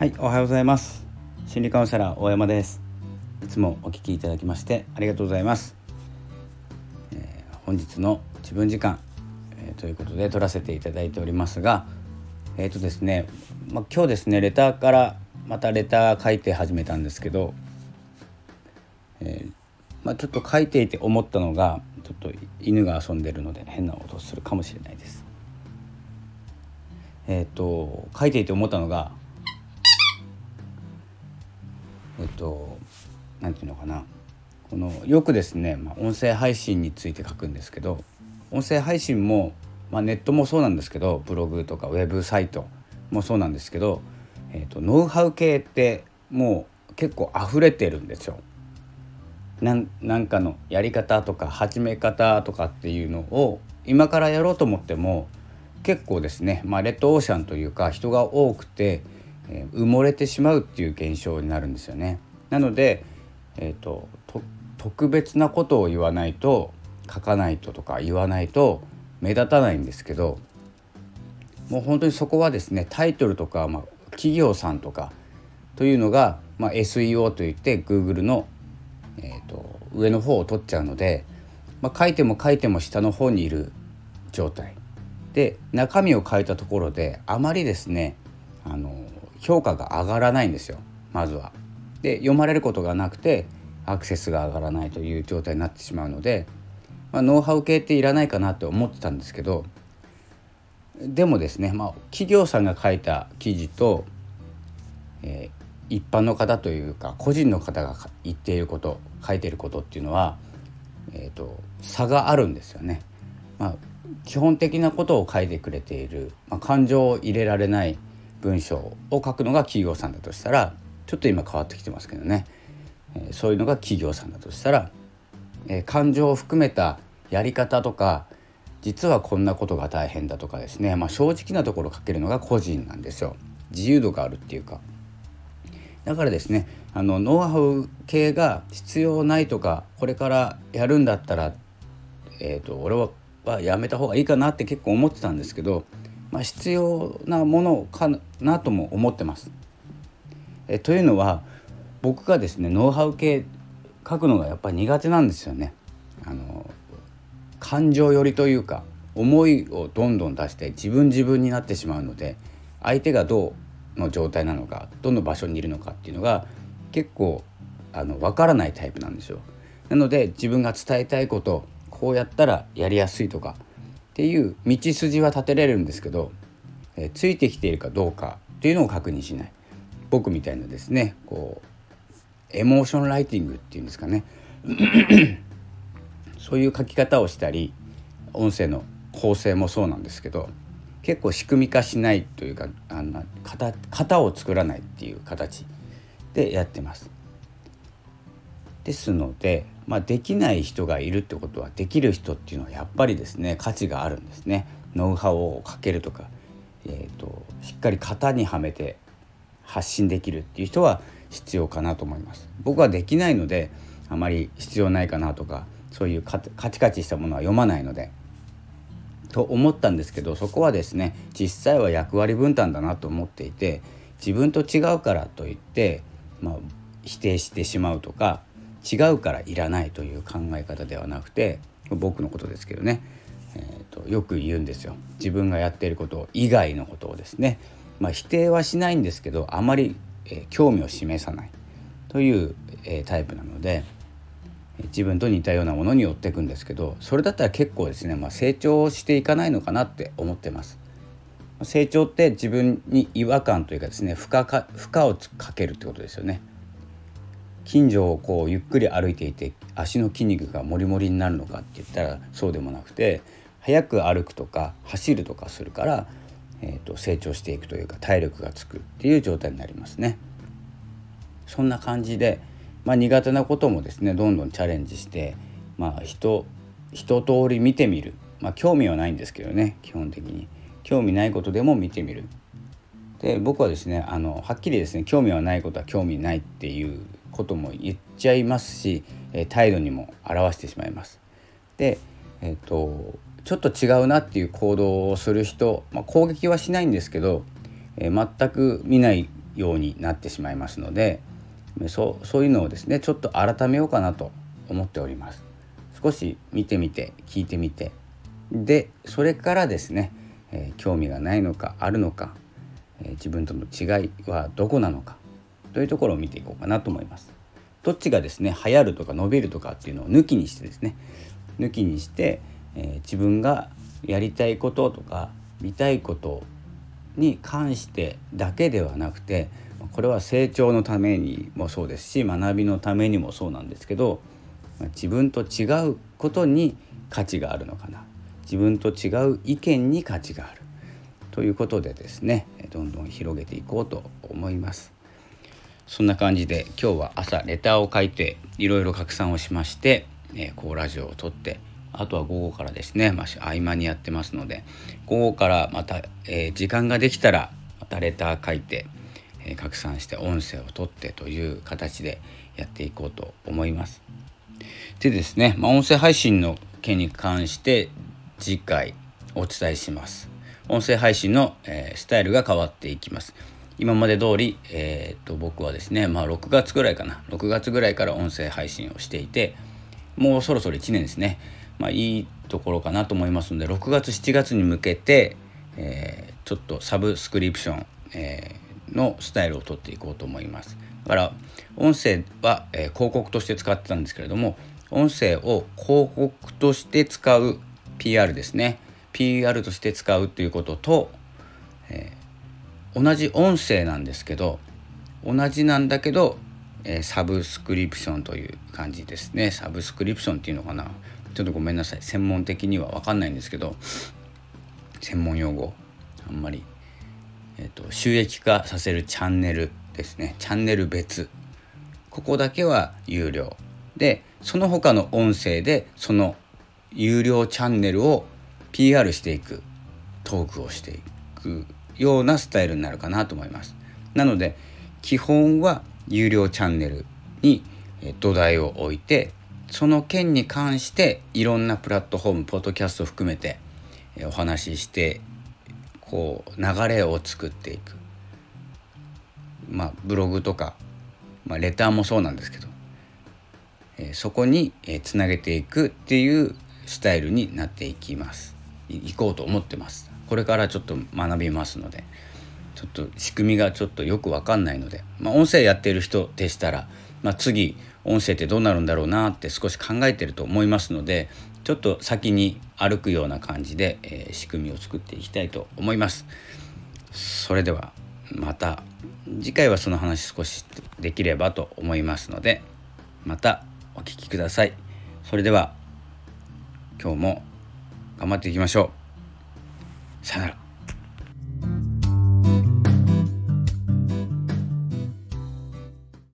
はいおはようございます。心理カウンセラー大山です。いつもお聞きいただきましてありがとうございます、えー、本日の自分時間、えー、ということで撮らせていただいておりますがえっ、ー、とですね、まあ、今日ですねレターからまたレター書いて始めたんですけど、えまあ、ちょっと書いていて思ったのがちょっと犬が遊んでるので変な音するかもしれないです。えっ、と書いていて思ったのがえっと何て言うのかなこのよくですね、まあ、音声配信について書くんですけど音声配信も、まあ、ネットもそうなんですけどブログとかウェブサイトもそうなんですけど、えーと、ノウハウ系ってもう結構溢れてるんですよ。なんかのやり方とか始め方とかっていうのを今からやろうと思っても結構ですね、まあ、レッドオーシャンというか人が多くて埋もれてしまうっていう現象になるんですよね。なので、えーと、特別なことを言わないと書かないととか言わないと目立たないんですけどもう本当にそこはですねタイトルとか、まあ、企業さんとかというのが、まあ、SEO といって Google の、えーと、上の方を取っちゃうので、まあ、書いても書いても下の方にいる状態で中身を変えたところであまりですねあの評価が上がらないんですよまずは。で読まれることがなくてアクセスが上がらないという状態になってしまうので、まあ、ノウハウ系っていらないかなと思ってたんですけどでもですね、まあ、企業さんが書いた記事と、えー、一般の方というか個人の方が言っていること書いていることっていうのは、えーと、差があるんですよね。まあ、基本的なことを書いてくれている、まあ、感情を入れられない文章を書くのが企業さんだとしたらちょっと今変わってきてますけどね、えー、そういうのが企業さんだとしたら、えー、感情を含めたやり方とか実はこんなことが大変だとかですね、まあ、正直なところ書けるのが個人なんですよ。自由度があるっていうか。だからですねあのノウハウ系が必要ないとかこれからやるんだったら、えーと、と俺はやめた方がいいかなって結構思ってたんですけどまあ、必要なものかなとも思ってます。えというのは僕がですねノウハウ系書くのがやっぱり苦手なんですよね。あの感情寄りというか思いをどんどん出して自分自分になってしまうので相手がどうの状態なのかどの場所にいるのかっていうのが結構あの分からないタイプなんですよ。なので自分が伝えたいことこうやったらやりやすいとかっていう道筋は立てれるんですけど、えー、ついてきているかどうかっていうのを確認しない僕みたいなですねこうエモーションライティングっていうんですかね そういう書き方をしたり音声の構成もそうなんですけど結構仕組み化しないというかあの型型を作らないっていう形でやってます。ですので、まあ、できない人がいるってことはできる人っていうのはやっぱりですね価値があるんですね。ノウハウをかけるとか、えーと、しっかり型にはめて発信できるっていう人は必要かなと思います。僕はできないのであまり必要ないかなとかそういうカチカチしたものは読まないので。と思ったんですけどそこはですね実際は役割分担だなと思っていて自分と違うからといって、まあ、否定してしまうとか違うからいらないという考え方ではなくて僕のことですけどね、えーと、よく言うんですよ自分がやっていること以外のことをですね、まあ、否定はしないんですけどあまり、えー、興味を示さないという、えー、タイプなので自分と似たようなものに寄っていくんですけどそれだったら結構ですね、まあ、成長していかないのかなって思ってます。成長って自分に違和感というかですね負荷か負荷をかけるってことですよね。近所をこうゆっくり歩いていて足の筋肉がモリモリになるのかって言ったらそうでもなくて早く歩くとか走るとかするから、えーと、成長していくというか体力がつくっていう状態になりますね。そんな感じで、まあ、苦手なこともですねどんどんチャレンジして、まあ人、一通り見てみる、まあ、興味はないんですけどね基本的に。興味ないことでも見てみる。で僕はですねあのはっきりですね興味はないことは興味ないっていうことも言っちゃいますし、え態度にも表してしまいます。で、えーと、ちょっと違うなっていう行動をする人、まあ、攻撃はしないんですけど、えー、全く見ないようになってしまいますのでそうそういうのをですねちょっと改めようかなと思っております少し見てみて聞いてみてでそれからですね、えー、興味がないのかあるのか、えー、自分との違いはどこなのかというところを見ていこうかなと思います。どっちがですね流行るとか伸びるとかっていうのを抜きにしてですね。抜きにして、えー、自分がやりたいこととか見たいことに関してだけではなくてこれは成長のためにもそうですし学びのためにもそうなんですけど自分と違うことに価値があるのかな。自分と違う意見に価値がある。ということでですねどんどん広げていこうと思います。そんな感じで今日は朝レターを書いていろいろ拡散をしまして、えー、こうラジオを撮ってあとは午後からですね、まあ、合間にやってますので午後からまた、えー、時間ができたらまたレター書いて、えー、拡散して音声を取ってという形でやっていこうと思います。でですね、まあ、音声配信の件に関して次回お伝えします。音声配信の、え、スタイルが変わっていきます。今まで通り、えー、と僕はですね、まあ、6月ぐらいかな。6月ぐらいから音声配信をしていてもうそろそろ1年ですね。まあ、いいところかなと思いますので6月7月に向けて、えー、ちょっとサブスクリプション、えー、のスタイルをとっていこうと思います。だから音声は、え、広告として使ってたんですけれども音声を広告として使う PR ですね。PR として使うということと、同じ音声なんですけど同じなんだけど、えー、サブスクリプションという感じですね。サブスクリプションっていうのかな。ちょっとごめんなさい。専門的には分かんないんですけど専門用語。あんまり、えーと、収益化させるチャンネルですね。チャンネル別。ここだけは有料。でその他の音声でその有料チャンネルを PR していく。トークをしていく。ようなスタイルになるかなと思います。なので基本は有料チャンネルに土台を置いてその件に関していろんなプラットフォームポッドキャスト含めてお話ししてこう流れを作っていく。まあブログとか、まあ、レターもそうなんですけど、えそこにつなげていくっていうスタイルになっていきます。いこうと思ってます。これからちょっと学びますのでちょっと仕組みがちょっとよくわかんないので、まあ、音声やってる人でしたら、まあ、次音声ってどうなるんだろうなって少し考えてると思いますのでちょっと先に歩くような感じで、えー、仕組みを作っていきたいと思います。それではまた次回はその話少しできればと思いますのでまたお聴きください。それでは今日も頑張っていきましょう。さよなら